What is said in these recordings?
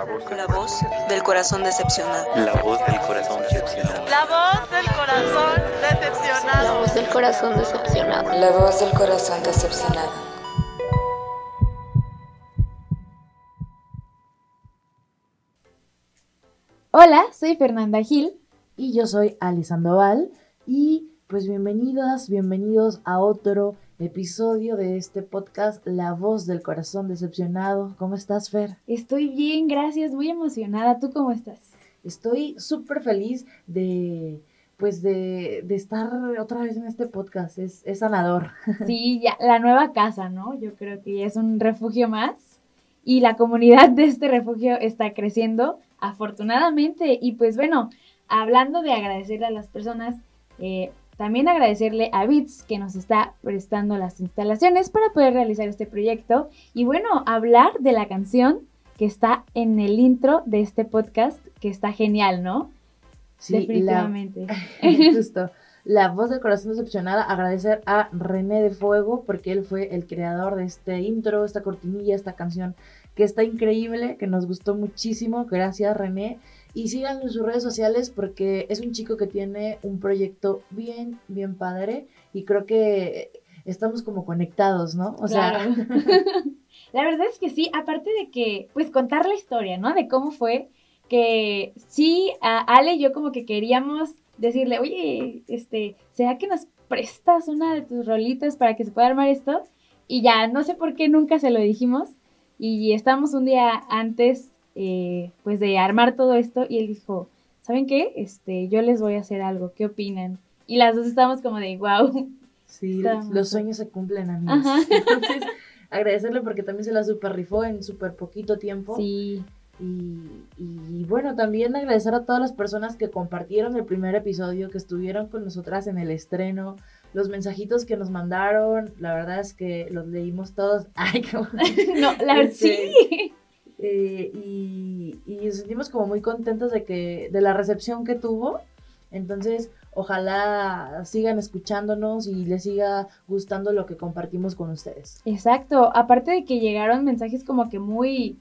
La voz del corazón decepcionado. La voz del corazón decepcionado. La voz del corazón decepcionado. La voz del corazón decepcionado. La voz del corazón decepcionado. Hola, soy Fernanda Gil. Y yo soy Ali Sandoval. Y pues bienvenidas, bienvenidos a otro episodio de este podcast La voz del corazón decepcionado. ¿Cómo estás, Fer? Estoy bien, gracias, muy emocionada. ¿Tú cómo estás? Estoy súper feliz de pues de, de, estar otra vez en este podcast. Es, es sanador. Sí, ya, la nueva casa, ¿no? Yo creo que es un refugio más. Y la comunidad de este refugio está creciendo, afortunadamente. Y pues bueno, hablando de agradecerle a las personas, eh, también agradecerle a Bits que nos está prestando las instalaciones para poder realizar este proyecto. Y bueno, hablar de la canción que está en el intro de este podcast, que está genial, ¿no? Sí, Definitivamente. La, justo. La voz del corazón decepcionada, agradecer a René de Fuego porque él fue el creador de este intro, esta cortinilla, esta canción que está increíble, que nos gustó muchísimo. Gracias, René. Y síganlo en sus redes sociales porque es un chico que tiene un proyecto bien, bien padre y creo que estamos como conectados, ¿no? O sea, la verdad es que sí, aparte de que, pues contar la historia, ¿no? De cómo fue que sí, a Ale y yo como que queríamos decirle, oye, este, ¿será que nos prestas una de tus rolitas para que se pueda armar esto? Y ya, no sé por qué nunca se lo dijimos. Y estamos un día antes eh, pues de armar todo esto y él dijo, ¿saben qué? Este, yo les voy a hacer algo, ¿qué opinan? Y las dos estábamos como de, wow. Sí, los sueños se cumplen, amigos. Entonces, agradecerle porque también se la super rifó en súper poquito tiempo. Sí. Y, y, bueno, también agradecer a todas las personas que compartieron el primer episodio, que estuvieron con nosotras en el estreno, los mensajitos que nos mandaron, la verdad es que los leímos todos. Ay, qué No, la verdad este, sí. Eh, y, nos sentimos como muy contentos de que de la recepción que tuvo. Entonces, ojalá sigan escuchándonos y les siga gustando lo que compartimos con ustedes. Exacto, aparte de que llegaron mensajes como que muy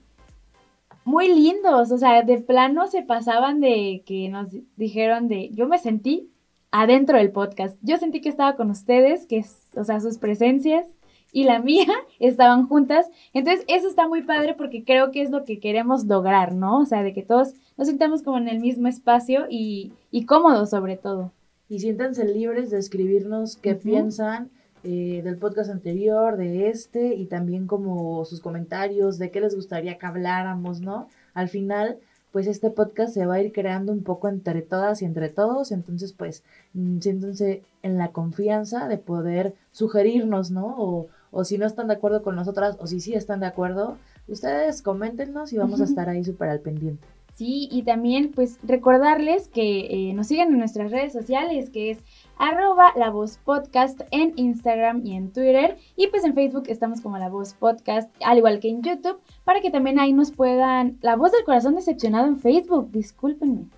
muy lindos, o sea, de plano se pasaban de que nos dijeron de yo me sentí adentro del podcast. Yo sentí que estaba con ustedes, que o sea, sus presencias y la mía estaban juntas. Entonces, eso está muy padre porque creo que es lo que queremos lograr, ¿no? O sea, de que todos nos sintamos como en el mismo espacio y, y cómodos sobre todo. Y siéntanse libres de escribirnos qué piensan eh, del podcast anterior, de este, y también como sus comentarios, de qué les gustaría que habláramos, ¿no? Al final, pues este podcast se va a ir creando un poco entre todas y entre todos, entonces pues mm, siéntense en la confianza de poder sugerirnos, ¿no? O, o si no están de acuerdo con nosotras o si sí están de acuerdo, ustedes coméntenos y vamos a estar ahí súper al pendiente. Sí, y también pues recordarles que eh, nos sigan en nuestras redes sociales, que es arroba la voz podcast en Instagram y en Twitter. Y pues en Facebook estamos como la voz podcast, al igual que en YouTube, para que también ahí nos puedan... La voz del corazón decepcionado en Facebook, discúlpenme.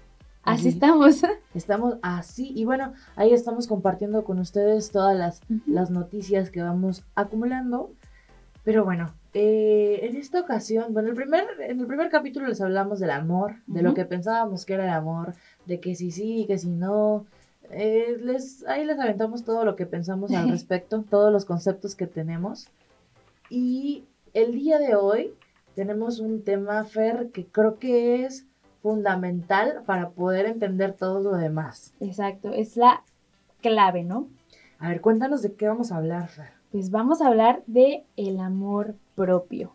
Así estamos. Estamos así. Y bueno, ahí estamos compartiendo con ustedes todas las, las noticias que vamos acumulando. Pero bueno, eh, en esta ocasión, bueno, el primer, en el primer capítulo les hablamos del amor, de lo que pensábamos que era el amor, de que sí sí, que si no. Eh, les, ahí les aventamos todo lo que pensamos al respecto, todos los conceptos que tenemos. Y el día de hoy tenemos un tema, Fer, que creo que es fundamental para poder entender todo lo demás. Exacto, es la clave, ¿no? A ver, cuéntanos de qué vamos a hablar. Pues vamos a hablar de el amor propio.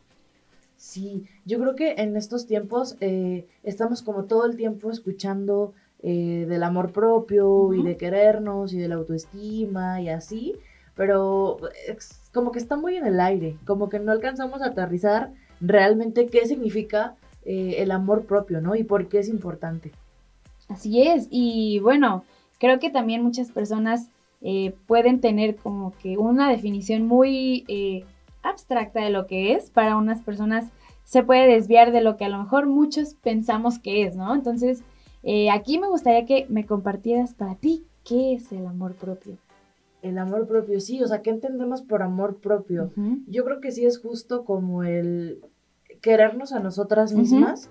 Sí, yo creo que en estos tiempos eh, estamos como todo el tiempo escuchando eh, del amor propio y de querernos y de la autoestima y así, pero como que está muy en el aire, como que no alcanzamos a aterrizar realmente qué significa eh, el amor propio, ¿no? Y por qué es importante. Así es, y bueno, creo que también muchas personas eh, pueden tener como que una definición muy eh, abstracta de lo que es. Para unas personas se puede desviar de lo que a lo mejor muchos pensamos que es, ¿no? Entonces, aquí me gustaría que me compartieras para ti qué es el amor propio. El amor propio, sí, o sea, ¿qué entendemos por amor propio? Yo creo que sí es justo como el querernos a nosotras mismas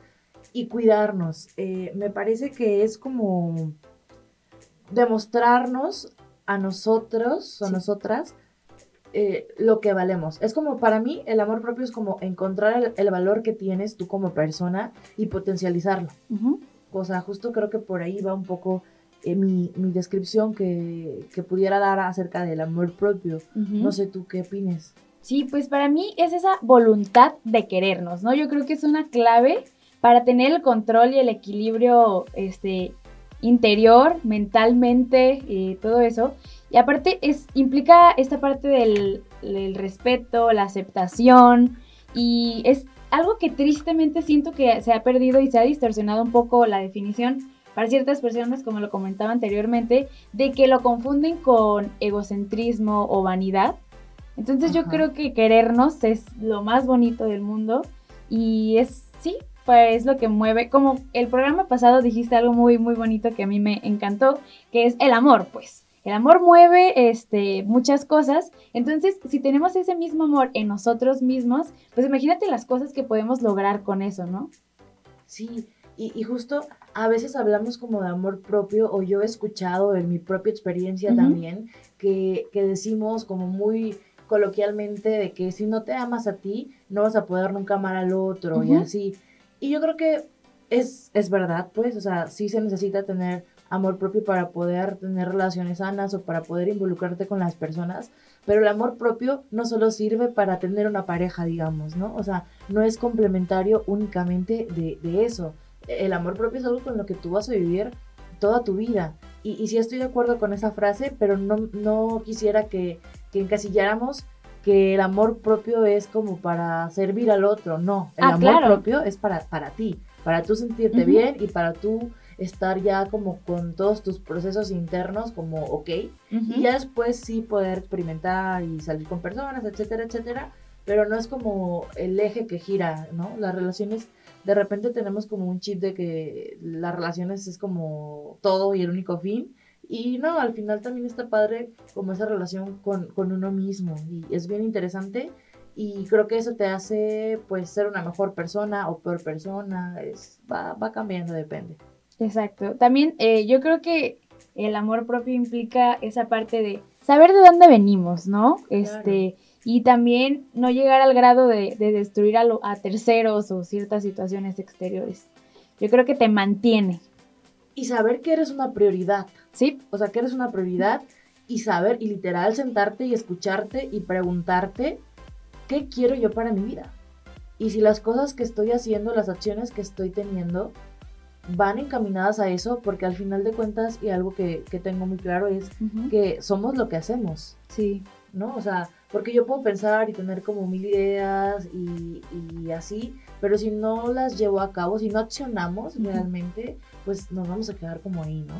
y cuidarnos. Eh, me parece que es como demostrarnos a nosotros o a Sí. nosotras eh, lo que valemos. Es como para mí el amor propio es como encontrar el, el valor que tienes tú como persona y potencializarlo. O sea, justo creo que por ahí va un poco eh, mi, mi descripción que, que pudiera dar acerca del amor propio. No sé tú qué opines. Sí, pues para mí es esa voluntad de querernos, ¿no? Yo creo que es una clave para tener el control y el equilibrio este, interior, mentalmente, eh, todo eso. Y aparte es, implica esta parte del, del respeto, la aceptación y es algo que tristemente siento que se ha perdido y se ha distorsionado un poco la definición para ciertas personas, como lo comentaba anteriormente, de que lo confunden con egocentrismo o vanidad. Entonces yo creo que querernos es lo más bonito del mundo y es, sí, pues lo que mueve, como el programa pasado dijiste algo muy, muy bonito que a mí me encantó, que es el amor, pues. El amor mueve este, muchas cosas, entonces si tenemos ese mismo amor en nosotros mismos, pues imagínate las cosas que podemos lograr con eso, ¿no? Sí, y, y justo a veces hablamos como de amor propio, o yo he escuchado en mi propia experiencia también, que, que decimos como muy coloquialmente de que si no te amas a ti, no vas a poder nunca amar al otro y Ujú. así. Y yo creo que es, es verdad, pues, o sea, sí se necesita tener amor propio para poder tener relaciones sanas o para poder involucrarte con las personas, pero el amor propio no solo sirve para tener una pareja, digamos, ¿no? O sea, no es complementario únicamente de, de eso. El amor propio es algo con lo que tú vas a vivir toda tu vida. Y, y sí estoy de acuerdo con esa frase, pero no, no quisiera que, que encasilláramos que el amor propio es como para servir al otro. No, el Ah, amor claro. propio es para, para ti, para tú sentirte bien y para tú estar ya como con todos tus procesos internos como ok. Y ya después sí poder experimentar y salir con personas, etcétera, etcétera. Pero no es como el eje que gira, ¿no? Las relaciones, de repente tenemos como un chip de que las relaciones es como todo y el único fin. Y no, al final también está padre como esa relación con, con uno mismo. Y es bien interesante. Y creo que eso te hace pues ser una mejor persona o peor persona. Es, va, va cambiando, depende. Exacto. También eh, yo creo que el amor propio implica esa parte de saber de dónde venimos, ¿no? Este, y también no llegar al grado de, de destruir a, lo- a terceros o ciertas situaciones exteriores. Yo creo que te mantiene, Y saber que eres una prioridad. ¿Sí? O sea, que eres una prioridad y saber y literal sentarte y escucharte y preguntarte qué quiero yo para mi vida. Y si las cosas que estoy haciendo, las acciones que estoy teniendo, van encaminadas a eso, porque al final de cuentas, y algo que, que tengo muy claro es que somos lo que hacemos, Sí, ¿no? O sea, porque yo puedo pensar y tener como mil ideas y, y así, pero si no las llevo a cabo, si no accionamos realmente, pues nos vamos a quedar como ahí, ¿no?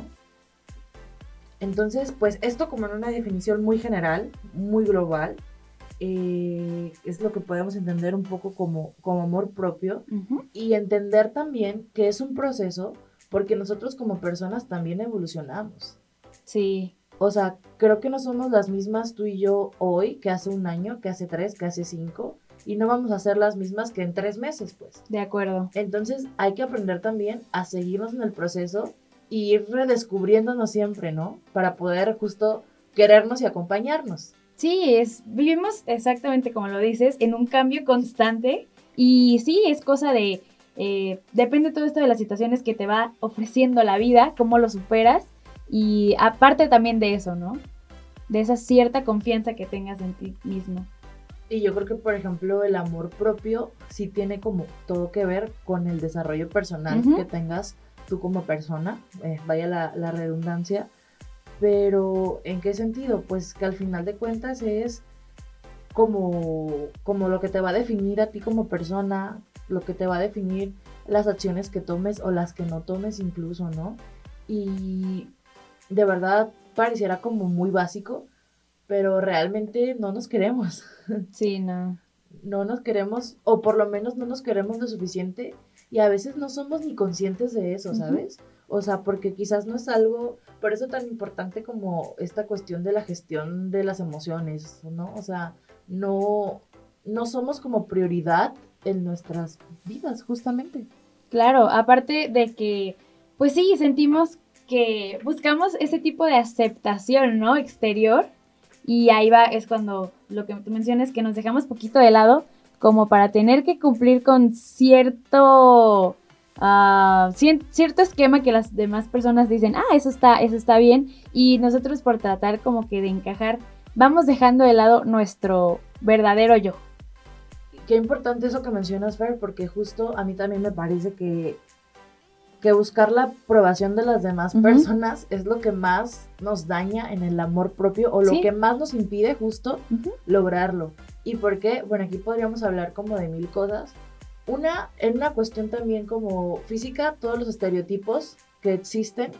Entonces, pues esto como en una definición muy general, muy global, eh, es lo que podemos entender un poco como, como amor propio y entender también que es un proceso porque nosotros como personas también evolucionamos. sí, O sea, creo que no somos las mismas tú y yo hoy que hace un año, que hace tres, que hace cinco, y no vamos a ser las mismas que en tres meses, pues. de acuerdo. Entonces hay que aprender también a seguirnos en el proceso y ir redescubriéndonos siempre, ¿no? Para poder justo querernos y acompañarnos. Sí, es, vivimos exactamente como lo dices, en un cambio constante y sí, es cosa de, eh, depende todo esto de las situaciones que te va ofreciendo la vida, cómo lo superas y aparte también de eso, ¿no? De esa cierta confianza que tengas en ti mismo. Y yo creo que, por ejemplo, el amor propio sí tiene como todo que ver con el desarrollo personal Ujú. que tengas tú como persona, eh, vaya la, la redundancia, pero ¿en qué sentido? Pues que al final de cuentas es como, como lo que te va a definir a ti como persona, lo que te va a definir las acciones que tomes o las que no tomes incluso, ¿no? Y de verdad pareciera como muy básico, pero realmente no nos queremos Sí, no. no nos queremos, o por lo menos no nos queremos lo suficiente, y a veces no somos ni conscientes de eso. ¿sabes? O sea, porque quizás no es algo, por eso tan importante como esta cuestión de la gestión de las emociones, ¿no? O sea, no, no somos como prioridad en nuestras vidas, justamente. Claro, aparte de que, pues sí, sentimos que buscamos ese tipo de aceptación, ¿no? Exterior. Y ahí va, es cuando lo que tú mencionas, que nos dejamos poquito de lado, como para tener que cumplir con cierto, cien- cierto esquema que las demás personas dicen, ah, eso está, eso está bien. Y nosotros por tratar como que de encajar, vamos dejando de lado nuestro verdadero yo. Qué importante eso que mencionas, Fer, porque justo a mí también me parece que, que buscar la aprobación de las demás personas es lo que más nos daña en el amor propio o lo Sí. que más nos impide justo lograrlo. ¿Y por qué? Bueno, aquí podríamos hablar como de mil cosas. Una, en una cuestión también como física, todos los estereotipos que existen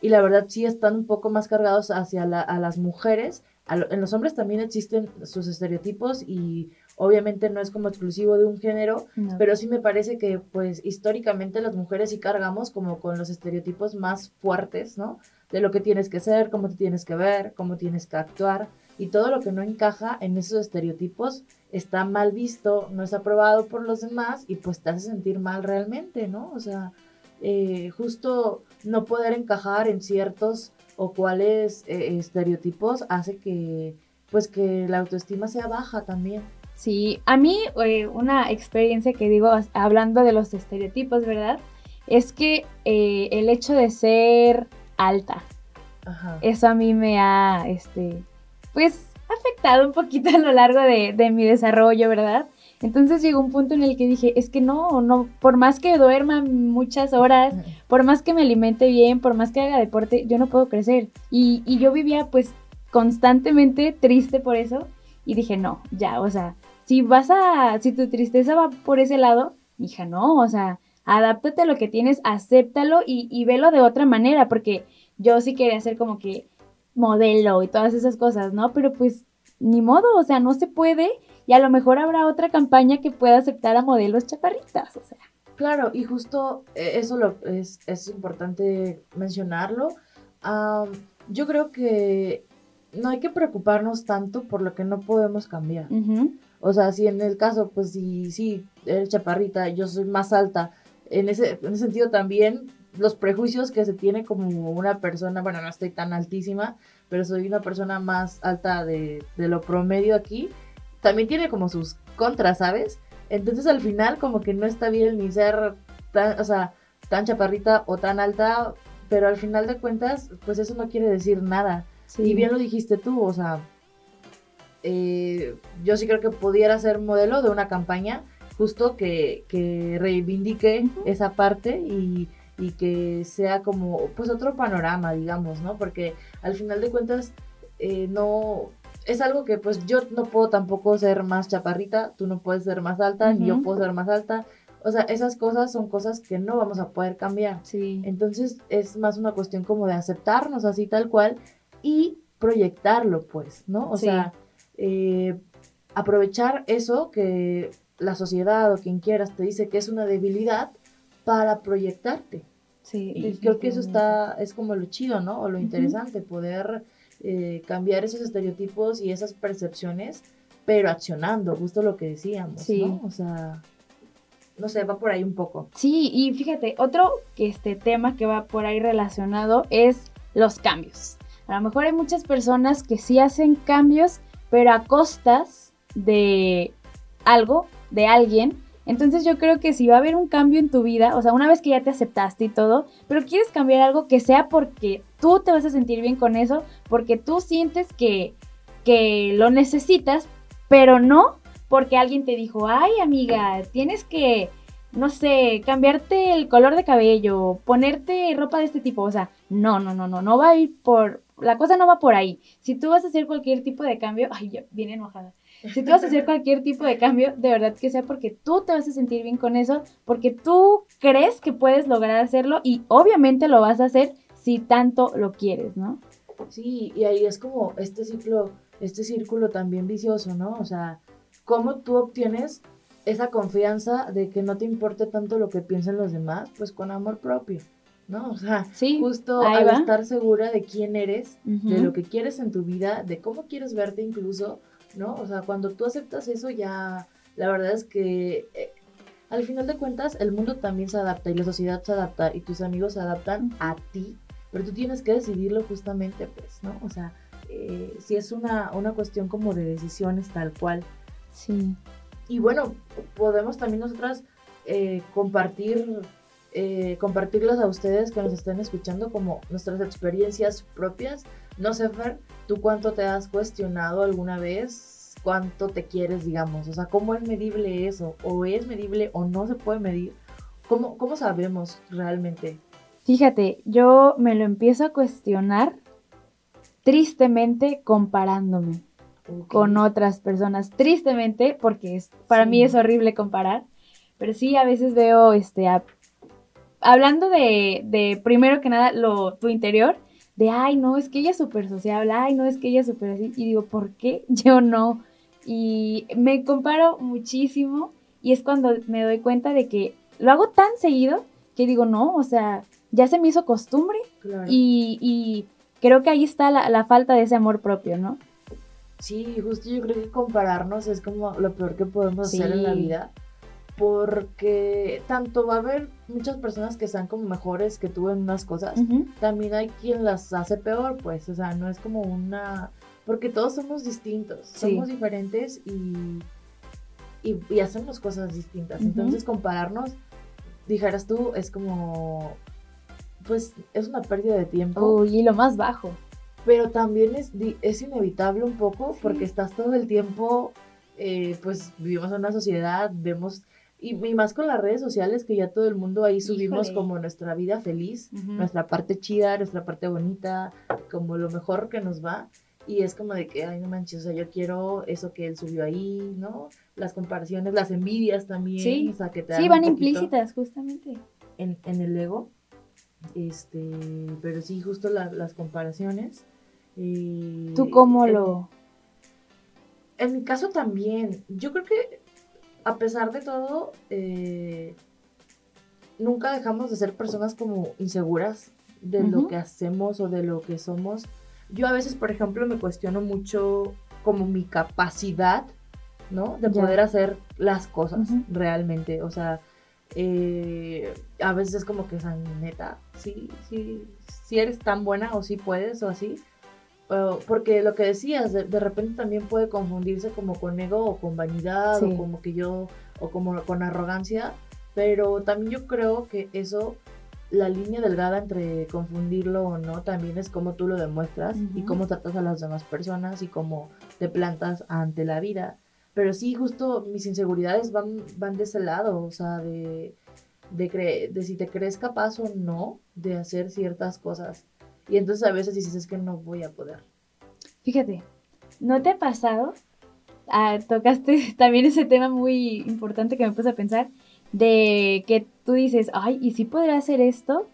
y la verdad sí están un poco más cargados hacia la- a las mujeres. A lo- en los hombres también existen sus estereotipos y obviamente no es como exclusivo de un género, No. pero sí me parece que pues históricamente las mujeres sí cargamos como con los estereotipos más fuertes, ¿no? De lo que tienes que ser, cómo te tienes que ver, cómo tienes que actuar y todo lo que no encaja en esos estereotipos está mal visto, no es aprobado por los demás y pues te hace sentir mal realmente, ¿no? O sea, eh, justo no poder encajar en ciertos o cuáles eh, estereotipos hace que pues que la autoestima sea baja también. Sí, a mí eh, una experiencia que digo, hablando de los estereotipos, ¿verdad? Es que el hecho de ser alta, Ajá. eso a mí me ha, este, pues, afectado un poquito a lo largo de, de mi desarrollo, ¿verdad? Entonces llegó un punto en el que dije, es que no, no, por más que duerma muchas horas, por más que me alimente bien, por más que haga deporte, yo no puedo crecer. Y, y yo vivía pues constantemente triste por eso y dije, no, ya, o sea, si vas a, si tu tristeza va por ese lado, hija, no, o sea, adáptate a lo que tienes, acéptalo y, y velo de otra manera, porque yo sí quería ser como que modelo y todas esas cosas, ¿no? Pero pues ni modo, o sea, no se puede y a lo mejor habrá otra campaña que pueda aceptar a modelos chaparritas, o sea. Claro, y justo eh, eso lo, es, es importante mencionarlo. Am, yo creo que no hay que preocuparnos tanto por lo que no podemos cambiar. O sea, si en el caso, pues si sí, eres chaparrita, yo soy más alta, en ese, en ese sentido también los prejuicios que se tiene como una persona, bueno, no estoy tan altísima, pero soy una persona más alta de, de lo promedio aquí, también tiene como sus contras, ¿sabes? Entonces al final como que no está bien ni ser tan, o sea, tan chaparrita o tan alta, pero al final de cuentas, pues eso no quiere decir nada. sí. Y bien lo dijiste tú, o sea, eh, yo sí creo que pudiera ser modelo de una campaña justo que, que reivindique esa parte y, y que sea como pues otro panorama, digamos, ¿no? Porque al final de cuentas eh, no es algo que pues yo no puedo tampoco ser más chaparrita, tú no puedes ser más alta, ni yo puedo ser más alta. O sea, esas cosas son cosas que no vamos a poder cambiar. Sí. Entonces es más una cuestión como de aceptarnos así tal cual y proyectarlo, pues, ¿no? O Sí. sea, eh, aprovechar eso que la sociedad o quien quieras te dice que es una debilidad para proyectarte. Sí, Y creo que eso está, es como lo chido, ¿no? O lo interesante, poder eh, cambiar esos estereotipos y esas percepciones, pero accionando, justo lo que decíamos, Sí. ¿no? O sea, no sé, va por ahí un poco. Sí, y fíjate, otro que este tema que va por ahí relacionado es los cambios. A lo mejor hay muchas personas que sí hacen cambios, pero a costas de algo, de alguien. Entonces yo creo que si va a haber un cambio en tu vida, o sea, una vez que ya te aceptaste y todo, pero quieres cambiar algo que sea porque tú te vas a sentir bien con eso, porque tú sientes que, que lo necesitas, pero no porque alguien te dijo, ay amiga, tienes que, no sé, cambiarte el color de cabello, ponerte ropa de este tipo, o sea, no, no, no, no, no va a ir por, la cosa no va por ahí. Si tú vas a hacer cualquier tipo de cambio, ay, ya, viene enojada. Si tú vas a hacer cualquier tipo de cambio, de verdad que sea porque tú te vas a sentir bien con eso, porque tú crees que puedes lograr hacerlo y obviamente lo vas a hacer si tanto lo quieres, ¿no? Sí, y ahí es como este ciclo, este círculo también vicioso, ¿no? O sea, cómo tú obtienes esa confianza de que no te importe tanto lo que piensen los demás, pues con amor propio, ¿no? O sea, Sí, justo al va. estar segura de quién eres, de lo que quieres en tu vida, de cómo quieres verte incluso, ¿no? O sea, cuando tú aceptas eso ya, la verdad es que eh, al final de cuentas el mundo también se adapta y la sociedad se adapta y tus amigos se adaptan a ti, pero tú tienes que decidirlo justamente, pues, ¿no? O sea, eh, si es una, una cuestión como de decisiones tal cual. Sí. Y bueno, podemos también nosotras eh, compartir, eh, compartirlas a ustedes que nos estén escuchando como nuestras experiencias propias. No sé, Fer, ¿tú cuánto te has cuestionado alguna vez? ¿Cuánto te quieres, digamos? O sea, ¿cómo es medible eso? ¿O es medible o no se puede medir? ¿Cómo, cómo sabemos realmente? Fíjate, yo me lo empiezo a cuestionar tristemente comparándome con otras personas. Tristemente, porque es, para Sí. mí es horrible comparar. Pero sí, a veces veo, este, a- hablando de, de, primero que nada, lo, tu interior, de, ay, no, es que ella es súper sociable, ay, no, es que ella es súper así. Y digo, ¿por qué yo no? Y me comparo muchísimo y es cuando me doy cuenta de que lo hago tan seguido que digo, no, o sea, ya se me hizo costumbre Claro. y, y creo que ahí está la, la falta de ese amor propio, ¿no? Sí, justo yo creo que compararnos es como lo peor que podemos hacer en la vida. Porque tanto va a haber muchas personas que sean como mejores que tú en unas cosas, también hay quien las hace peor, pues, o sea, no es como una... Porque todos somos distintos, Sí. somos diferentes y, y, y hacemos cosas distintas. Entonces compararnos, dijeras tú, es como... Pues es una pérdida de tiempo. Uy, y lo más bajo. Pero también es, es inevitable un poco porque estás todo el tiempo, eh, pues vivimos en una sociedad, vemos, y, y más con las redes sociales que ya todo el mundo ahí subimos Híjole. como nuestra vida feliz, nuestra parte chida, nuestra parte bonita, como lo mejor que nos va. Y es como de que, ay, no manches, o sea, yo quiero eso que él subió ahí, ¿no? Las comparaciones, las envidias también, Sí. o sea, que te Sí, dan van implícitas, justamente. en, en el ego. Este, pero sí, justo la- las comparaciones. eh, ¿Tú cómo en- lo...? En mi caso también. Yo creo que a pesar de todo, eh, nunca dejamos de ser personas como inseguras de lo que hacemos o de lo que somos. Yo a veces, por ejemplo, me cuestiono mucho como mi capacidad, ¿no? De poder hacer las cosas realmente. O sea, eh, a veces es como que neta, sí, sí, sí eres tan buena o sí puedes o así. Porque lo que decías, de, de repente también puede confundirse como con ego o con vanidad Sí. o como que yo, o como con arrogancia, pero también yo creo que eso, la línea delgada entre confundirlo o no, también es cómo tú lo demuestras y Ujú. cómo tratas a las demás personas y cómo te plantas ante la vida. Pero sí, justo mis inseguridades van, van de ese lado, o sea, de, de, de si te crees capaz o no de hacer ciertas cosas. Y entonces a veces dices, es que no voy a poder. Fíjate, ¿no te ha pasado? Ah, tocaste también ese tema muy importante que me puse a pensar, de que tú dices, ay, ¿y si podría hacer esto?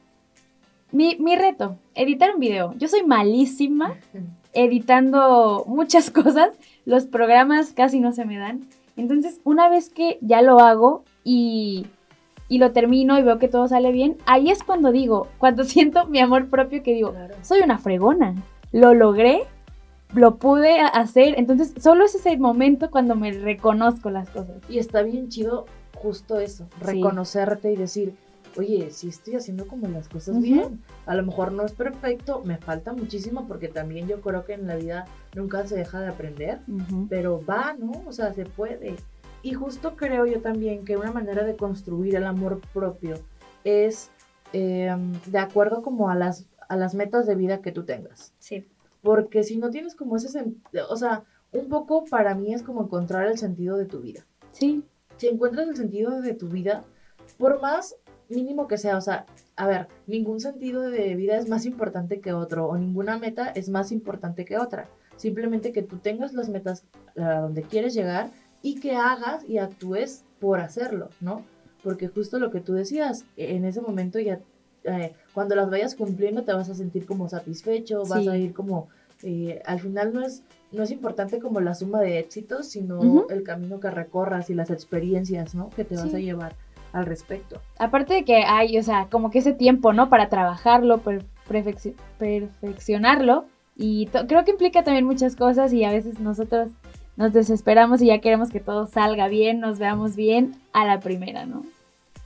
Mi, mi reto, editar un video. Yo soy malísima editando muchas cosas, los programas casi no se me dan. Entonces, una vez que ya lo hago y, y lo termino y veo que todo sale bien, ahí es cuando digo, cuando siento mi amor propio que digo, soy una fregona, lo logré, lo pude a- hacer, entonces solo es ese momento cuando me reconozco las cosas. Y está bien chido justo eso, reconocerte y decir, oye, sí estoy haciendo como las cosas Ujú. bien. A lo mejor no es perfecto, me falta muchísimo porque también yo creo que en la vida nunca se deja de aprender, pero va, ¿no? O sea, se puede. Y justo creo yo también que una manera de construir el amor propio es eh, de acuerdo como a las, a las metas de vida que tú tengas. Sí. Porque si no tienes como ese, o sea, un poco para mí es como encontrar el sentido de tu vida. Sí, Si encuentras el sentido de tu vida, por más mínimo que sea, o sea, a ver, ningún sentido de vida es más importante que otro o ninguna meta es más importante que otra. Simplemente que tú tengas las metas a donde quieres llegar y que hagas y actúes por hacerlo, ¿no? Porque justo lo que tú decías, en ese momento ya, eh, cuando las vayas cumpliendo te vas a sentir como satisfecho, vas Sí. a ir como, eh, al final no es, no es importante como la suma de éxitos, sino el camino que recorras y las experiencias, ¿no? Que te vas Sí. a llevar al respecto. aparte de que hay, o sea, como que ese tiempo, ¿no? Para trabajarlo, per- perfecci- perfeccionarlo. Y creo que implica también muchas cosas y a veces nosotros nos desesperamos y ya queremos que todo salga bien, nos veamos bien a la primera, ¿no?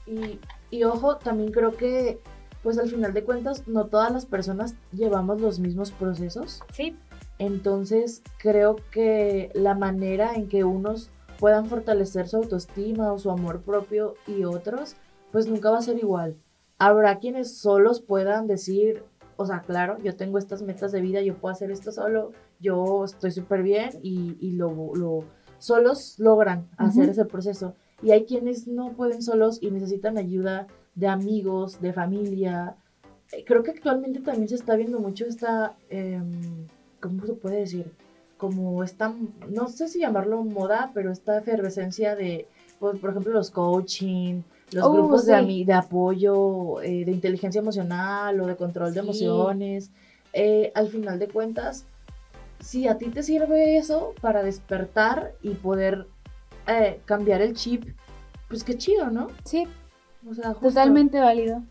Y, y ojo, también creo que, pues al final de cuentas, no todas las personas llevamos los mismos procesos. Sí. Entonces, creo que la manera en que unos puedan fortalecer su autoestima o su amor propio y otros, pues nunca va a ser igual. Habrá quienes solos puedan decir, o sea, claro, yo tengo estas metas de vida, yo puedo hacer esto solo, yo estoy súper bien y, y lo, lo, solos logran hacer ese proceso. Y hay quienes no pueden solos y necesitan ayuda de amigos, de familia. Eh, Creo que actualmente también se está viendo mucho esta, em, ¿cómo se puede decir? Como esta, no sé si llamarlo moda, pero esta efervescencia de, pues, por ejemplo, los coaching, los Oh, grupos de, sí. ami- de apoyo, eh, de inteligencia emocional o de control de emociones. Eh, al final de cuentas, si a ti te sirve eso para despertar y poder eh, cambiar el chip, pues qué chido, ¿no? Sí, O sea, totalmente válido.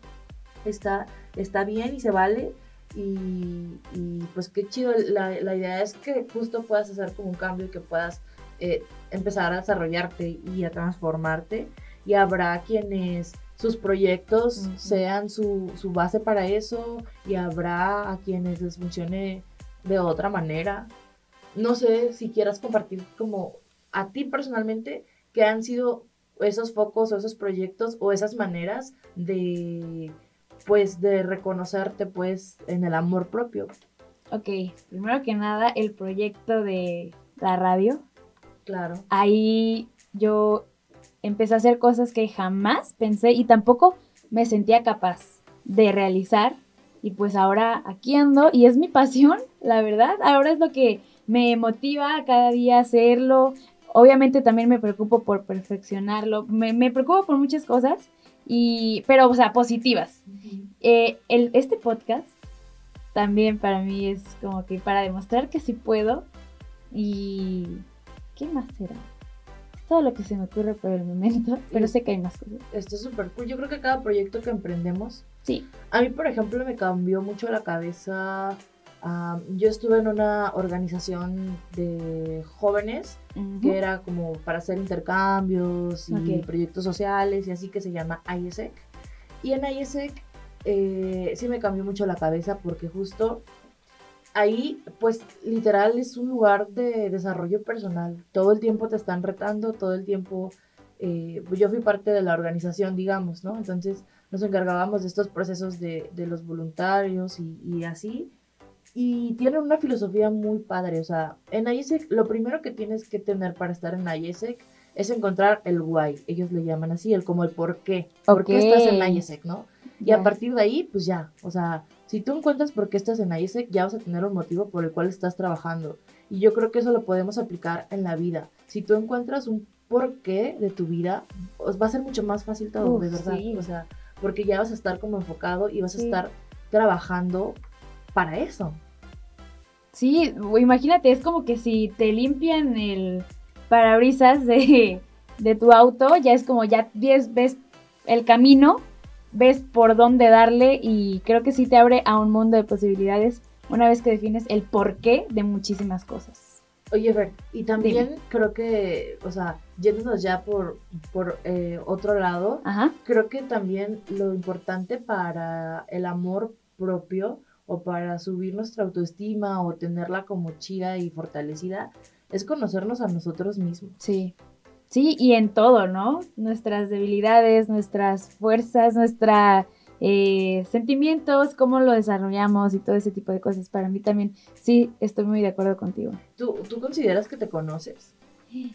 está, está bien y se vale. Y, y, pues qué chido. La, la idea es que justo puedas hacer como un cambio y que puedas eh, empezar a desarrollarte y a transformarte. Y habrá quienes sus proyectos sean su, su base para eso y habrá a quienes les funcione de otra manera. No sé si quieras compartir como a ti personalmente que han sido esos focos o esos proyectos o esas maneras de pues de reconocerte pues en el amor propio. Ok, primero que nada, el proyecto de la radio. Claro. Ahí yo empecé a hacer cosas que jamás pensé y tampoco me sentía capaz de realizar. Y pues ahora aquí ando y es mi pasión, la verdad. Ahora es lo que me motiva cada día a hacerlo. Obviamente también me preocupo por perfeccionarlo. Me, me preocupo por muchas cosas, y, pero, o sea, positivas. Eh, el, este podcast también para mí es como que para demostrar que sí puedo. Y. ¿Qué más será? Todo lo que se me ocurre por el momento, pero sé que hay más cosas. Esto es súper cool. Yo creo que cada proyecto que emprendemos, Sí. a mí por ejemplo me cambió mucho la cabeza. yo estuve en una organización de jóvenes que era como para hacer intercambios y proyectos sociales y así que se llama IESEC. Y en IESEC eh, sí me cambió mucho la cabeza porque justo ahí pues literal es un lugar de desarrollo personal. Todo el tiempo te están retando, todo el tiempo... eh, yo fui parte de la organización, digamos, ¿no? Entonces nos encargábamos de estos procesos de, de los voluntarios y, y así. Y tienen una filosofía muy padre. O sea, en IESEC lo primero que tienes que tener para estar en IESEC es encontrar el why. Ellos le llaman así, el como el por qué. ¿Por qué estás en. IESEC, no? Y a partir de ahí, pues ya. O sea, si tú encuentras por qué estás en IESEC, ya vas a tener un motivo por el cual estás trabajando. Y yo creo que eso lo podemos aplicar en la vida. Si tú encuentras un porqué de tu vida, os va a ser mucho más fácil todo, Uf, de verdad. sí. O sea, porque ya vas a estar como enfocado y vas a estar trabajando para eso. Sí, imagínate, es como que si te limpian el parabrisas de, de tu auto, ya es como ya ves, ves el camino, ves por dónde darle y creo que sí te abre a un mundo de posibilidades una vez que defines el porqué de muchísimas cosas. Oye, Fer, y también creo que, o sea, yéndonos ya por, por eh, otro lado, Ajá. creo que también lo importante para el amor propio o para subir nuestra autoestima o tenerla como chida y fortalecida es conocernos a nosotros mismos. Sí. Sí, y en todo, ¿no? Nuestras debilidades, nuestras fuerzas, nuestros sentimientos, cómo lo desarrollamos y todo ese tipo de cosas. Para mí también, sí, estoy muy de acuerdo contigo. ¿Tú, tú consideras que te conoces? Uy.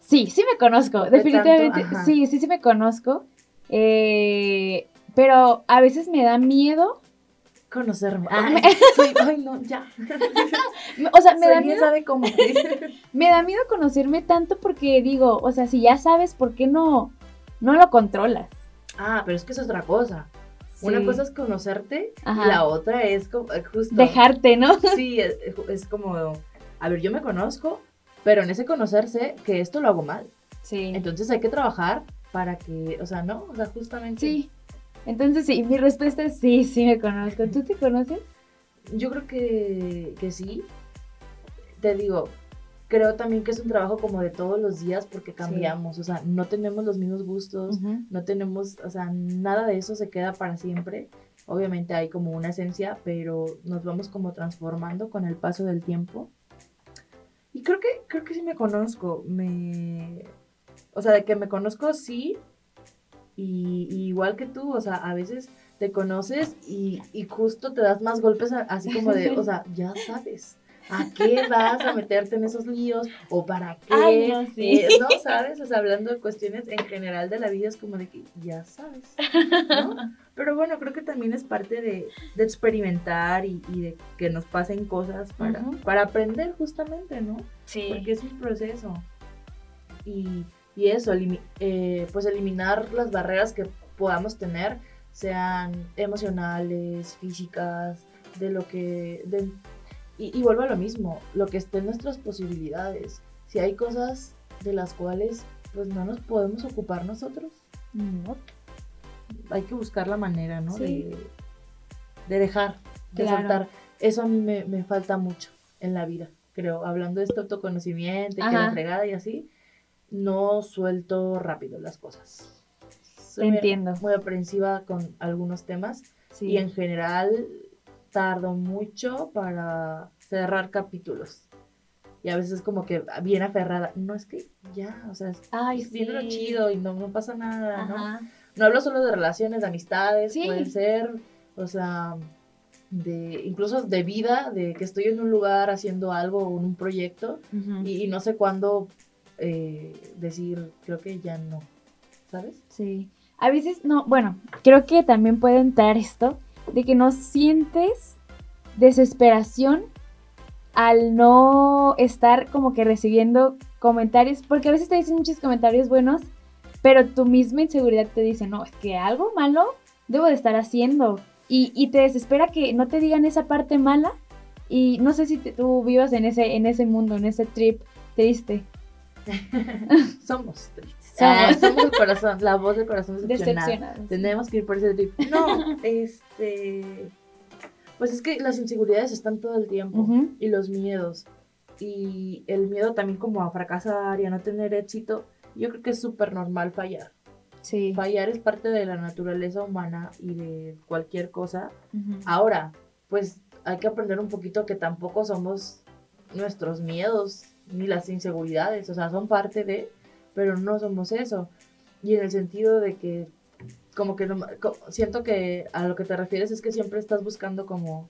Sí, sí me conozco, ¿Qué definitivamente. tanto? Sí, sí, sí me conozco. Eh, pero a veces me da miedo. Conocerme. Ah. Ay, soy- ay, no, ya. O sea, me Soy da miedo, sabe cómo. me da miedo conocerme tanto porque digo, o sea, si ya sabes, ¿por qué no, no lo controlas? ah, pero es que es otra cosa. Una cosa es conocerte Ajá. y la otra es como, eh, justo. Dejarte, ¿no? Sí, es, es como, a ver, yo me conozco, pero en ese conocerse que esto lo hago mal. Sí. Entonces hay que trabajar para que, o sea, no, o sea, justamente. Sí. Entonces sí, mi respuesta es sí, sí me conozco. ¿Tú te conoces? Yo creo que, que sí. Te digo, creo también que es un trabajo como de todos los días porque cambiamos, o sea, no tenemos los mismos gustos, no tenemos, o sea, nada de eso se queda para siempre. Obviamente hay como una esencia, pero nos vamos como transformando con el paso del tiempo. Y creo que, creo que sí me conozco, me... O sea, de que me conozco sí, y, y igual que tú, o sea, a veces te conoces y, y justo te das más golpes a- así como de, o sea, ya sabes. ¿A qué vas a meterte en esos líos? ¿O para qué? Ay, no, sí. Eh, no, ¿sabes? O sea, hablando de cuestiones en general de la vida, es como de que ya sabes, ¿no? Pero bueno, creo que también es parte de, de experimentar y, y de que nos pasen cosas para, para aprender justamente, ¿no? Sí. Porque es un proceso. Y, y eso, eh, pues eliminar las barreras que podamos tener, sean emocionales, físicas, de lo que... de- y, y vuelvo a lo mismo, lo que esté en nuestras posibilidades. Si hay cosas de las cuales pues no nos podemos ocupar nosotros, No. hay que buscar la manera, ¿no? Sí. De, de dejar, de Claro. soltar. Eso a mí me, me falta mucho en la vida, creo. Hablando de este autoconocimiento y que la fregada y así, no suelto rápido las cosas. Muy- entiendo. Muy aprensiva con algunos temas Sí. y en general tardo mucho para cerrar capítulos. Y a veces como que bien aferrada. No es que ya, o sea, es Ay, viene lo sí. chido y no, no pasa nada, ¿no? Ajá. No hablo solo de relaciones, de amistades, Sí. pueden ser, o sea, de incluso de vida, de que estoy en un lugar haciendo algo o en un proyecto y no sé cuándo eh, decir, creo que ya no, ¿sabes? Sí. A veces no, bueno, creo que también puede entrar esto de que no sientes desesperación al no estar como que recibiendo comentarios, porque a veces te dicen muchos comentarios buenos, pero tu misma inseguridad te dice, no, es que algo malo debo de estar haciendo. Y, y te desespera que no te digan esa parte mala. Y no sé si tú vivas en ese, en ese mundo, en ese trip triste. Somos tristes. Somos. Ah, somos el corazón, la voz del corazón decepcionada. Tenemos que ir por ese trip. No, este. Pues es que las inseguridades están todo el tiempo. Y los miedos. Y el miedo también como a fracasar y a no tener éxito. Yo creo que es súper normal fallar. Sí. Fallar es parte de la naturaleza humana y de cualquier cosa. Ahora, pues hay que aprender un poquito que tampoco somos nuestros miedos ni las inseguridades. O sea, son parte de, pero no somos eso. Y en el sentido de que, como que no- siento que a lo que te refieres es que siempre estás buscando como,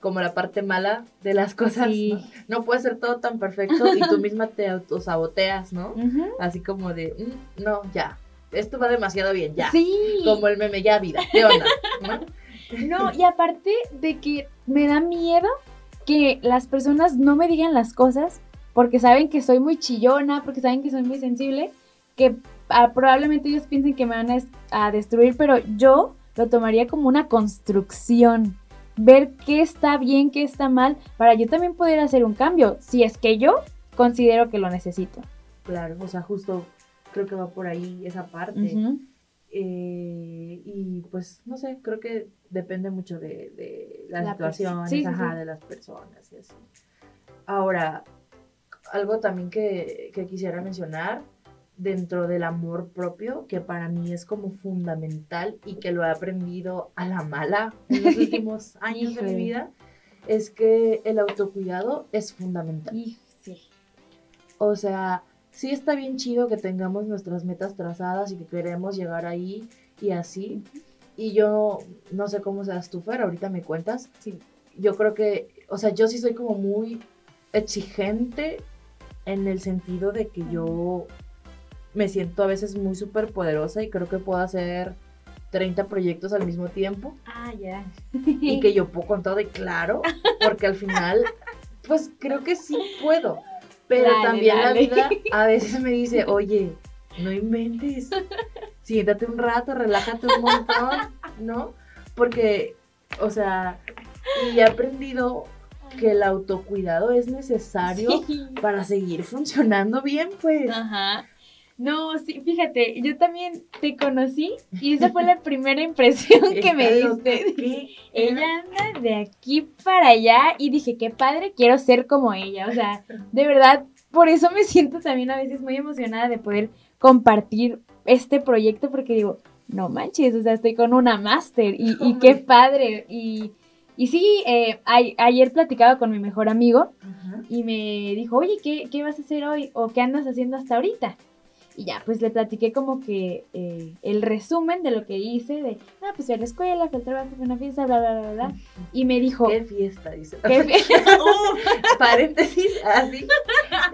como la parte mala de las cosas. Sí. ¿no? No puede ser todo tan perfecto y tú misma te autosaboteas, ¿no? Así como de, "Mm, no, ya, esto va demasiado bien, ya. Sí. Como el meme, ya vida, ¿qué onda? ¿No? No, y aparte de que me da miedo que las personas no me digan las cosas porque saben que soy muy chillona, porque saben que soy muy sensible, que ah, probablemente ellos piensen que me van a, es- a destruir, pero yo lo tomaría como una construcción. Ver qué está bien, qué está mal, para yo también poder hacer un cambio, si es que yo considero que lo necesito. Claro, o sea, justo creo que va por ahí esa parte. Eh, y pues, no sé, creo que depende mucho de, de las La pers- situaciones, sí, sí, ajá, sí. de las personas y así. Ahora, algo también que, que quisiera mencionar dentro del amor propio, que para mí es como fundamental y que lo he aprendido a la mala en los últimos años de mi vida, es que el autocuidado es fundamental. Sí. O sea, sí está bien chido que tengamos nuestras metas trazadas y que queremos llegar ahí y así. Y yo no sé cómo seas tú, Fer, ahorita me cuentas. Sí. Yo creo que, o sea, yo sí soy como muy exigente en el sentido de que yo me siento a veces muy súper poderosa y creo que puedo hacer 30 proyectos al mismo tiempo Ah, ya. y que yo puedo con todo y claro, porque al final, pues creo que sí puedo. Pero Dale, también dale. la vida a veces me dice, oye, no inventes, siéntate un rato, relájate un montón, ¿no? Porque, o sea, y he aprendido que el autocuidado es necesario Sí. para seguir funcionando bien, pues. Ajá. No, sí, fíjate, yo también te conocí y esa fue la primera impresión que me diste. ¿qué? Ella anda de aquí para allá y dije, qué padre, quiero ser como ella. O sea, de verdad, por eso me siento también a veces muy emocionada de poder compartir este proyecto porque digo, no manches, o sea, estoy con una máster y, y qué padre. Y, y sí, eh, a- ayer platicaba con mi mejor amigo y me dijo, oye, ¿qué, ¿qué vas a hacer hoy? ¿O qué andas haciendo hasta ahorita? Y ya, pues le platiqué como que eh, el resumen de lo que hice, de, ah, pues fui a la escuela, fui al trabajo, fui a una fiesta, bla, bla, bla, bla. Y me dijo, Qué fiesta, dice. ¿qué fi- Paréntesis, así.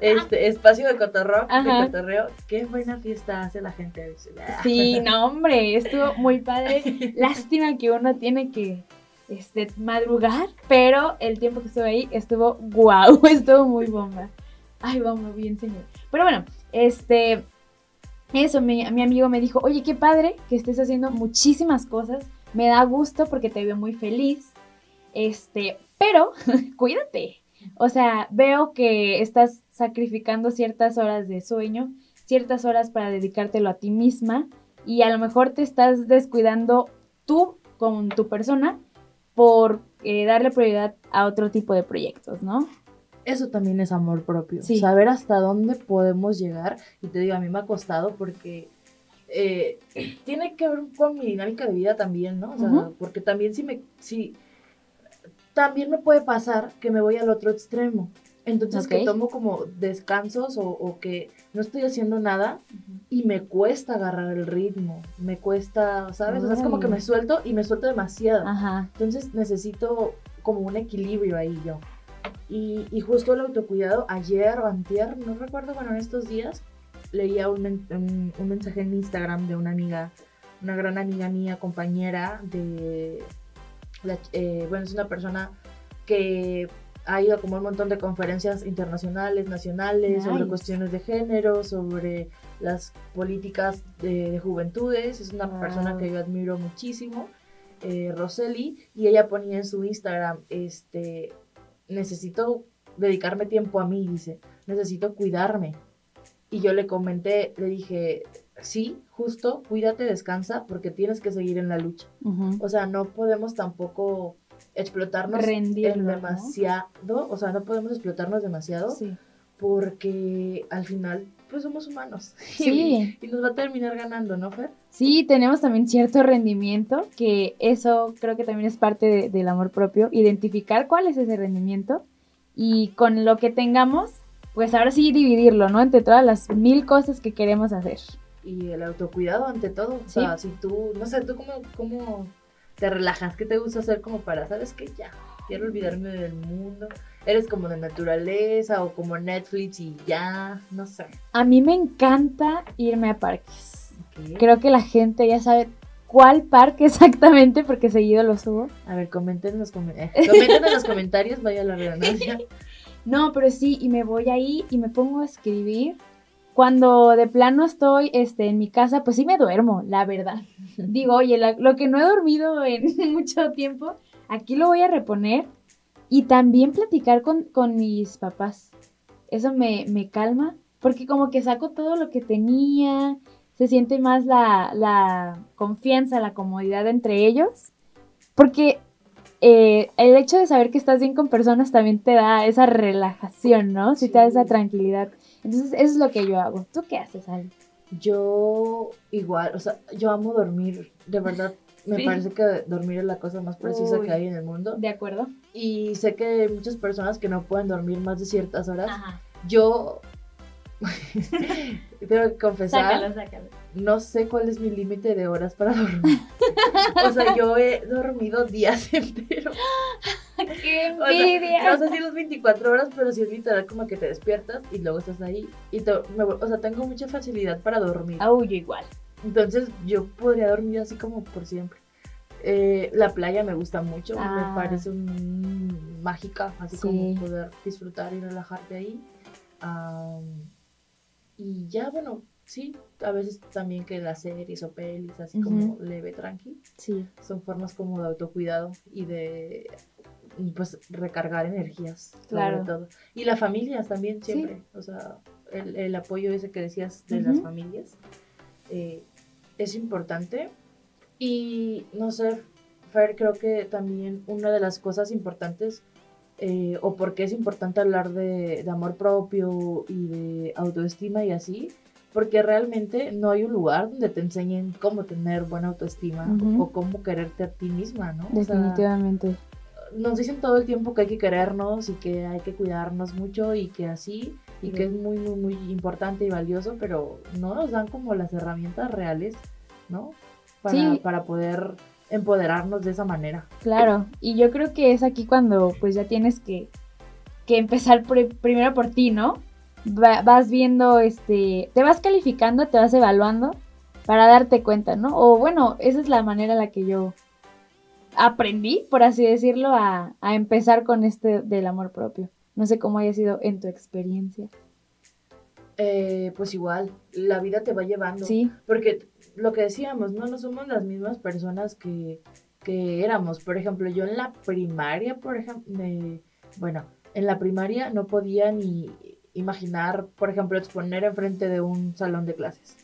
Este, espacio de cotorreo, de cotorreo. Qué buena fiesta hace la gente. dice. Sí, no, hombre, estuvo muy padre. Lástima que uno tiene que este, madrugar, pero el tiempo que estuve ahí estuvo guau, estuvo muy bomba. Ay, bomba, bien señor. Pero bueno, este, eso, mi amigo me dijo, oye, qué padre que estés haciendo muchísimas cosas, me da gusto porque te veo muy feliz, este, pero cuídate. O sea, veo que estás sacrificando ciertas horas de sueño, ciertas horas para dedicártelo a ti misma y a lo mejor te estás descuidando tú con tu persona por eh, darle prioridad a otro tipo de proyectos, ¿no? Eso también es amor propio. Sí. Saber hasta dónde podemos llegar. Y te digo, a mí me ha costado porque eh, tiene que ver con mi dinámica de vida también, ¿no? O sea, porque también si me... Si, también me puede pasar que me voy al otro extremo. Entonces Ok. que tomo como descansos o, o que no estoy haciendo nada y me cuesta agarrar el ritmo. Me cuesta, ¿sabes? O sea, es como que me suelto y me suelto demasiado. Ajá. Entonces necesito como un equilibrio ahí yo. Y, y justo el autocuidado, ayer o antier, no recuerdo, bueno, en estos días, leía un, men- un- un mensaje en Instagram de una amiga, una gran amiga mía, compañera de... la- eh, bueno, es una persona que ha ido como un montón de conferencias internacionales, nacionales, sobre cuestiones de género, sobre las políticas de, de juventudes. Es una Wow. persona que yo admiro muchísimo eh, Roseli y ella ponía en su Instagram, este, necesito dedicarme tiempo a mí, dice, necesito cuidarme. Y yo le comenté, le dije, sí, justo, cuídate, descansa, porque tienes que seguir en la lucha. O sea, no podemos tampoco explotarnos Rendirnos, en ¿no? demasiado, o sea, no podemos explotarnos demasiado Sí. porque al final, pues somos humanos. Sí. Y, nos va a terminar ganando, ¿no, Fer? Sí, tenemos también cierto rendimiento, que eso creo que también es parte de- del amor propio, identificar cuál es ese rendimiento y con lo que tengamos, pues ahora sí dividirlo, ¿no? Entre todas las mil cosas que queremos hacer. Y el autocuidado ante todo. O Sí. sea, si tú, no sé, tú cómo, cómo te relajas, ¿qué te gusta hacer como para, sabes qué? Ya, quiero olvidarme del mundo. Eres como de naturaleza o como Netflix y ya, no sé. A mí me encanta irme a parques. Creo que la gente ya sabe cuál parque exactamente porque seguido lo subo. A ver, comenten en los, comen- eh, comenten en los comentarios, vaya la redundancia. No, pero sí, y me voy ahí y me pongo a escribir. Cuando de plano estoy este, en mi casa, pues sí me duermo, la verdad. Digo, oye, la- lo que no he dormido en mucho tiempo, aquí lo voy a reponer. Y también platicar con, con mis papás. Eso me, me calma, porque como que saco todo lo que tenía, se siente más la, la confianza, la comodidad entre ellos. Porque eh, el hecho de saber que estás bien con personas también te da esa relajación, ¿no? Sí, te da esa tranquilidad. Entonces, eso es lo que yo hago. ¿Tú qué haces, Ale? Yo igual, o sea, yo amo dormir, de verdad. Me Sí. parece que dormir es la cosa más precisa Uy. que hay en el mundo. ¿De acuerdo? Y sé que hay muchas personas que no pueden dormir más de ciertas horas. Ajá. Yo tengo que confesar, Sácalo, sácalo. no sé cuál es mi límite de horas para dormir. o sea, yo he dormido días enteros. ¡Qué O sea, envidia! no sé si las 24 horas, pero sí es literal como que te despiertas y luego estás ahí. Y te- me vuel- o sea, tengo mucha facilidad para dormir. Au, yo igual. Entonces yo podría dormir así como por siempre. Eh, la playa me gusta mucho, Ah. me parece un- mágica, así Sí. como poder disfrutar y relajarte ahí. Y ya, bueno, sí, a veces también que las series o pelis, así como leve, tranqui, Sí. son formas como de autocuidado y de pues recargar energías, Claro. sobre todo. Y la familia también Sí. siempre, o sea, el, el apoyo ese que decías de las familias eh, es importante. Y no sé, Fer, creo que también una de las cosas importantes eh, o por qué es importante hablar de, de amor propio y de autoestima y así, porque realmente no hay un lugar donde te enseñen cómo tener buena autoestima o cómo quererte a ti misma, ¿no? O sea, Definitivamente. nos dicen todo el tiempo que hay que querernos y que hay que cuidarnos mucho y que así, y que es muy, muy, muy importante y valioso, pero no nos dan como las herramientas reales, ¿no? Para, Sí. para poder empoderarnos de esa manera. Claro, y yo creo que es aquí cuando pues ya tienes que, que empezar pri- primero por ti, ¿no? Va- vas viendo, este, te vas calificando, te vas evaluando para darte cuenta, ¿no? O bueno, esa es la manera en la que yo aprendí, por así decirlo, a, a empezar con este del amor propio. No sé cómo haya sido en tu experiencia. Eh, pues igual, la vida te va llevando. Sí, Porque lo que decíamos, no, no somos las mismas personas que, que éramos. Por ejemplo, yo en la primaria, por ejemplo, bueno, en la primaria no podía ni imaginar, por ejemplo, exponer enfrente de un salón de clases.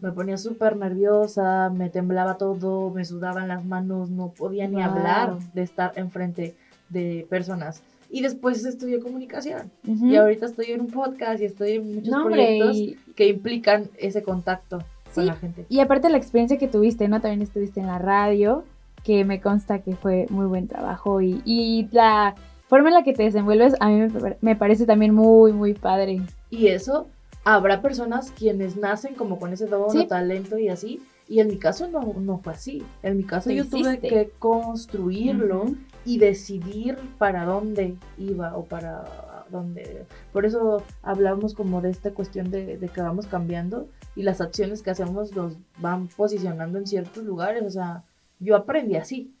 Me ponía súper nerviosa, me temblaba todo, me sudaban las manos, no podía ni Wow. hablar de estar enfrente de personas. Y después estudié comunicación. Y ahorita estoy en un podcast y estoy en muchos No, proyectos que implican ese contacto Sí, con la gente. Y aparte la experiencia que tuviste, ¿no? También estuviste en la radio, que me consta que fue muy buen trabajo y, y la forma en la que te desenvuelves a mí me, pa- me parece también muy, muy padre. Y eso, habrá personas quienes nacen como con ese don Sí. o talento y así. Y en mi caso no, no fue así. En mi caso Lo yo tuve que construirlo. Y decidir para dónde iba o para dónde. Por eso hablamos como de esta cuestión de, de que vamos cambiando y las acciones que hacemos nos van posicionando en ciertos lugares. O sea, yo aprendí así.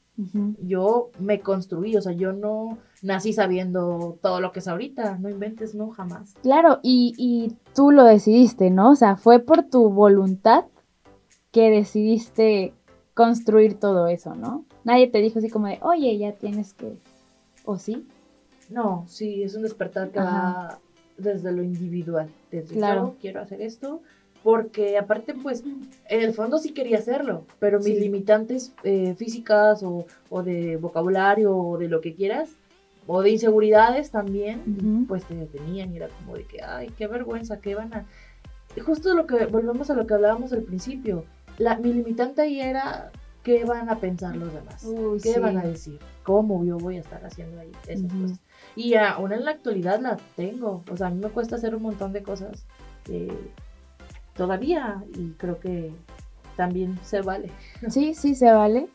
Yo me construí, o sea, yo no nací sabiendo todo lo que es ahorita. No inventes, no, jamás. Claro, y, y tú lo decidiste, ¿no? O sea, fue por tu voluntad que decidiste construir todo eso, ¿no? Nadie te dijo así como de, oye, ya tienes que... ¿O sí? No, sí, es un despertar que Ajá. va desde lo individual. Desde Claro. yo quiero hacer esto. Porque aparte, pues, en el fondo sí quería hacerlo, pero mis Sí. limitantes eh, físicas o, o de vocabulario o de lo que quieras, o de inseguridades también, Ujú. pues te detenían y era como de que, ay, qué vergüenza, qué van a... Y Justo lo que, volvemos a lo que hablábamos al principio, la, mi limitante ahí era, ¿qué van a pensar los demás? Uy, ¿Qué sí. van a decir? ¿Cómo yo voy a estar haciendo ahí esas cosas? Y aún en la actualidad las tengo. O sea, a mí me cuesta hacer un montón de cosas eh, todavía y creo que también se vale. Sí, sí se vale.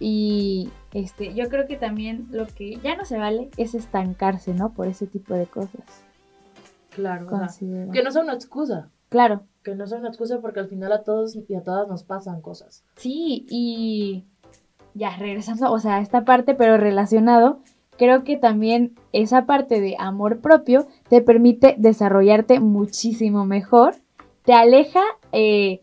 Y este, yo creo que también lo que ya no se vale es estancarse, ¿no? Por ese tipo de cosas. Claro. o sea, que no sea una excusa. Claro. Que no sea una excusa porque al final a todos y a todas nos pasan cosas. Sí, y ya regresando, o sea, a esta parte, pero relacionado, creo que también esa parte de amor propio te permite desarrollarte muchísimo mejor, te aleja eh,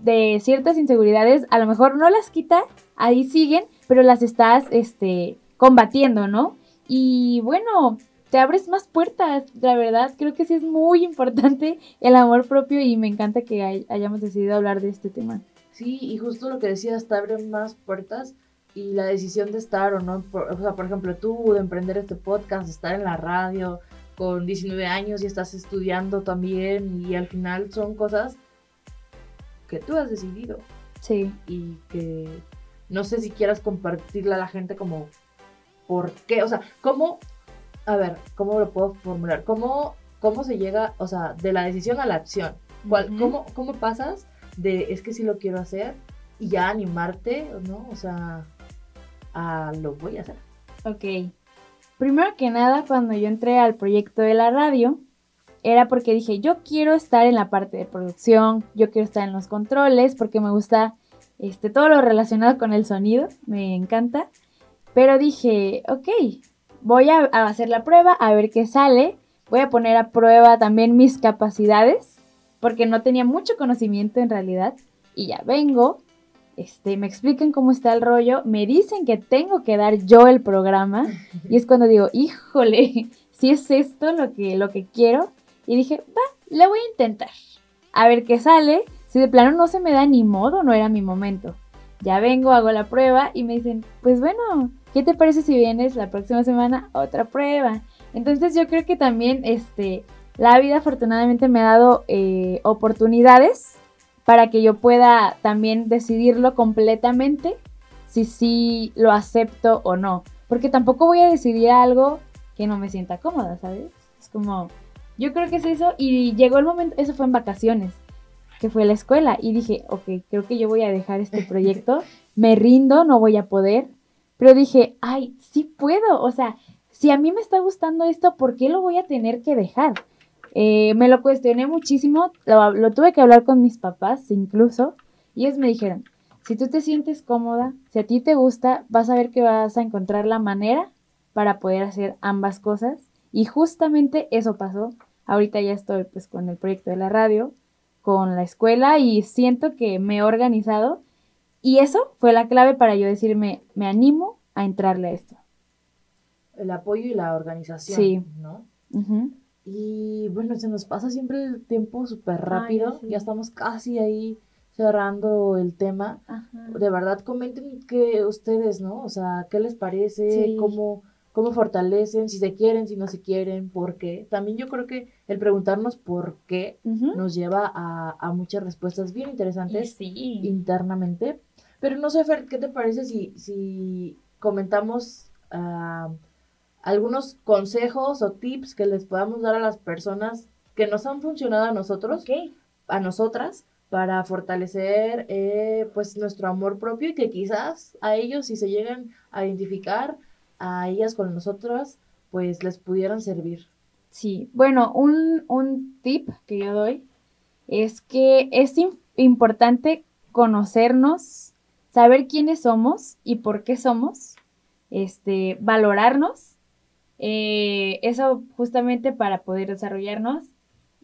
de ciertas inseguridades, a lo mejor no las quita, ahí siguen, pero las estás este, combatiendo, ¿no? Y bueno, te abres más puertas, la verdad, creo que sí es muy importante el amor propio y me encanta que hay- hayamos decidido hablar de este tema. Sí, y justo lo que decías, te abren más puertas y la decisión de estar o no, por- o sea, por ejemplo, tú de emprender este podcast, estar en la radio con 19 años y estás estudiando también y al final son cosas que tú has decidido Sí. y que no sé si quieras compartirle a la gente como por qué, o sea, cómo, a ver, ¿cómo lo puedo formular? ¿Cómo, cómo se llega, o sea, de la decisión a la acción? ¿Cuál, cómo, ¿Cómo pasas de es que sí lo quiero hacer y ya animarte, ¿no? O sea, a lo voy a hacer. Ok. Primero que nada, cuando yo entré al proyecto de la radio, era porque dije, yo quiero estar en la parte de producción, yo quiero estar en los controles, porque me gusta este, todo lo relacionado con el sonido, me encanta. Pero dije, ok, voy a, a hacer la prueba, a ver qué sale. Voy a poner a prueba también mis capacidades, porque no tenía mucho conocimiento en realidad. Y ya vengo, este, me explican cómo está el rollo, me dicen que tengo que dar yo el programa y es cuando digo, híjole, si es esto lo que, lo que quiero y dije, va, le voy a intentar, a ver qué sale, si de plano no se me da ni modo, no era mi momento. Ya vengo, hago la prueba y me dicen, pues bueno, ¿qué te parece si vienes la próxima semana a otra prueba? Entonces yo creo que también este, la vida afortunadamente me ha dado eh, oportunidades para que yo pueda también decidirlo completamente si sí lo acepto o no. Porque tampoco voy a decidir algo que no me sienta cómoda, ¿sabes? Es como, yo creo que es eso. Y llegó el momento, eso fue en vacaciones, que fue la escuela. Y dije, ok, creo que yo voy a dejar este proyecto. me rindo, no voy a poder. Pero dije, ay, sí puedo. O sea, si a mí me está gustando esto, ¿por qué lo voy a tener que dejar? Eh, me lo cuestioné muchísimo, lo, lo, tuve que hablar con mis papás incluso, y ellos me dijeron, si tú te sientes cómoda, si a ti te gusta, vas a ver que vas a encontrar la manera para poder hacer ambas cosas. Y justamente eso pasó. Ahorita ya estoy pues con el proyecto de la radio, con la escuela y siento que me he organizado. Y eso fue la clave para yo decirme, me animo a entrarle a esto. El apoyo y la organización, sí. ¿no? Y bueno, se nos pasa siempre el tiempo súper rápido. ya estamos casi ahí cerrando el tema, de verdad comenten que ustedes, ¿no? O sea, ¿qué les parece? ¿Cómo, ¿Cómo fortalecen? Si se quieren, si no se quieren, ¿por qué? También yo creo que el preguntarnos por qué nos lleva a, muchas respuestas bien interesantes internamente. Pero no sé, Fer, ¿qué te parece si, si comentamos ah, algunos consejos o tips que les podamos dar a las personas que nos han funcionado a nosotros, a nosotras, para fortalecer eh, pues nuestro amor propio y que quizás a ellos si se llegan a identificar a ellas con nosotras pues les pudieran servir. Sí, bueno, un, un tip que yo doy es que es importante conocernos, saber quiénes somos y por qué somos, este, valorarnos, eh, eso justamente para poder desarrollarnos.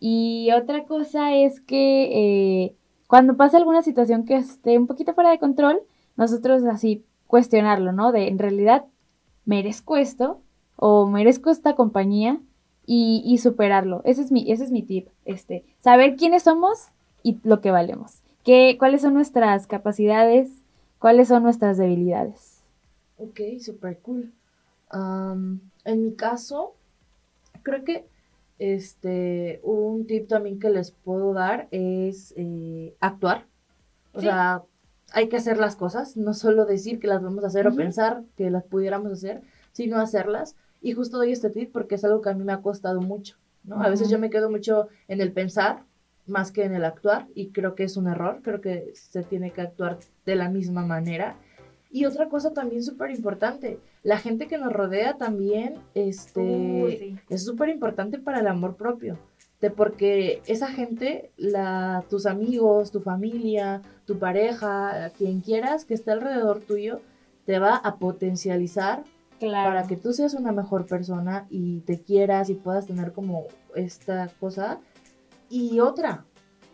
Y otra cosa es que eh, cuando pasa alguna situación que esté un poquito fuera de control, nosotros así cuestionarlo, ¿no? De en realidad merezco esto o merezco esta compañía y, superarlo. Ese es mi, ese es mi tip, este, saber quiénes somos y lo que valemos. ¿Qué, ¿Cuáles son nuestras capacidades? ¿Cuáles son nuestras debilidades? Ok, super cool. en mi caso, creo que este, un tip también que les puedo dar es eh, actuar. O sea, hay que hacer las cosas, no solo decir que las vamos a hacer o pensar que las pudiéramos hacer, sino hacerlas. Y justo doy este tip porque es algo que a mí me ha costado mucho, ¿no? A veces yo me quedo mucho en el pensar más que en el actuar y creo que es un error, creo que se tiene que actuar de la misma manera. Y otra cosa también súper importante, la gente que nos rodea también este, es súper importante para el amor propio. De porque esa gente, la, tus amigos, tu familia, tu pareja, quien quieras que esté alrededor tuyo, te va a potencializar para que tú seas una mejor persona y te quieras y puedas tener como esta cosa. Y otra,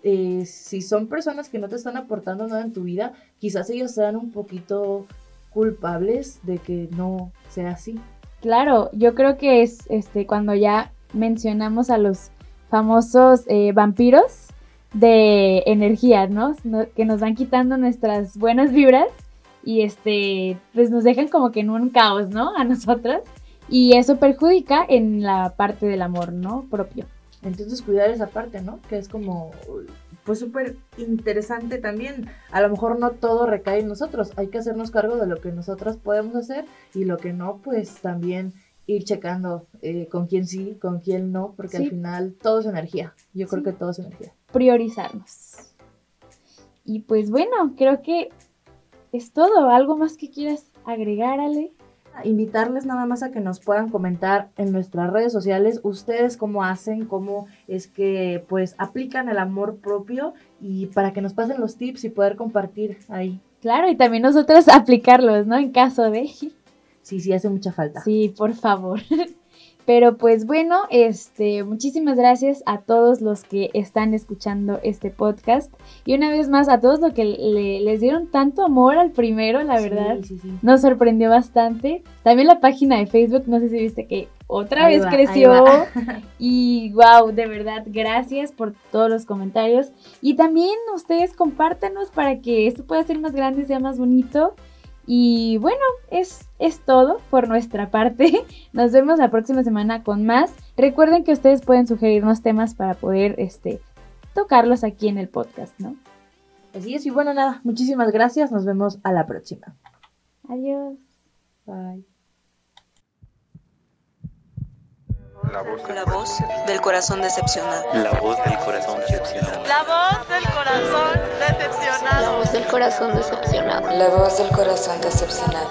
eh, si son personas que no te están aportando nada en tu vida, quizás ellos sean un poquito culpables de que no sea así. Claro, yo creo que es este cuando ya mencionamos a los famosos eh, vampiros de energía, ¿no? Que nos van quitando nuestras buenas vibras y este, pues nos dejan como que en un caos, ¿no? A nosotros. Y eso perjudica en la parte del amor, ¿no? Propio. Entonces cuidar esa parte, ¿no? Que es como, pues súper interesante también. A lo mejor no todo recae en nosotros, hay que hacernos cargo de lo que nosotras podemos hacer y lo que no, pues también ir checando eh, con quién sí, con quién no, porque al final todo es energía. Yo creo que todo es energía. Priorizarnos. Y pues bueno, creo que es todo. ¿Algo más que quieras agregar, Ale? invitarles nada más a que nos puedan comentar en nuestras redes sociales ustedes cómo hacen, cómo es que pues aplican el amor propio y para que nos pasen los tips y poder compartir ahí. Claro, y también nosotros aplicarlos, ¿no? En caso de... Sí, sí, hace mucha falta. Sí, por favor. Pero pues bueno, este, muchísimas gracias a todos los que están escuchando este podcast. Y una vez más, a todos los que les dieron tanto amor al primero, la verdad, nos sorprendió bastante. También la página de Facebook, no sé si viste que otra vez creció. Y wow, de verdad, gracias por todos los comentarios. Y también ustedes compártanos para que esto pueda ser más grande, sea más bonito. Y bueno, es, es todo por nuestra parte. Nos vemos la próxima semana con más. Recuerden que ustedes pueden sugerirnos temas para poder este, tocarlos aquí en el podcast, ¿no? Así es, y bueno, nada, muchísimas gracias. Nos vemos a la próxima. Adiós. Bye. La voz, La voz del corazón decepcionado. la voz del corazón decepcionado. La voz del corazón La decepcionado. voz del corazón decepcionado. La voz del corazón decepcionado.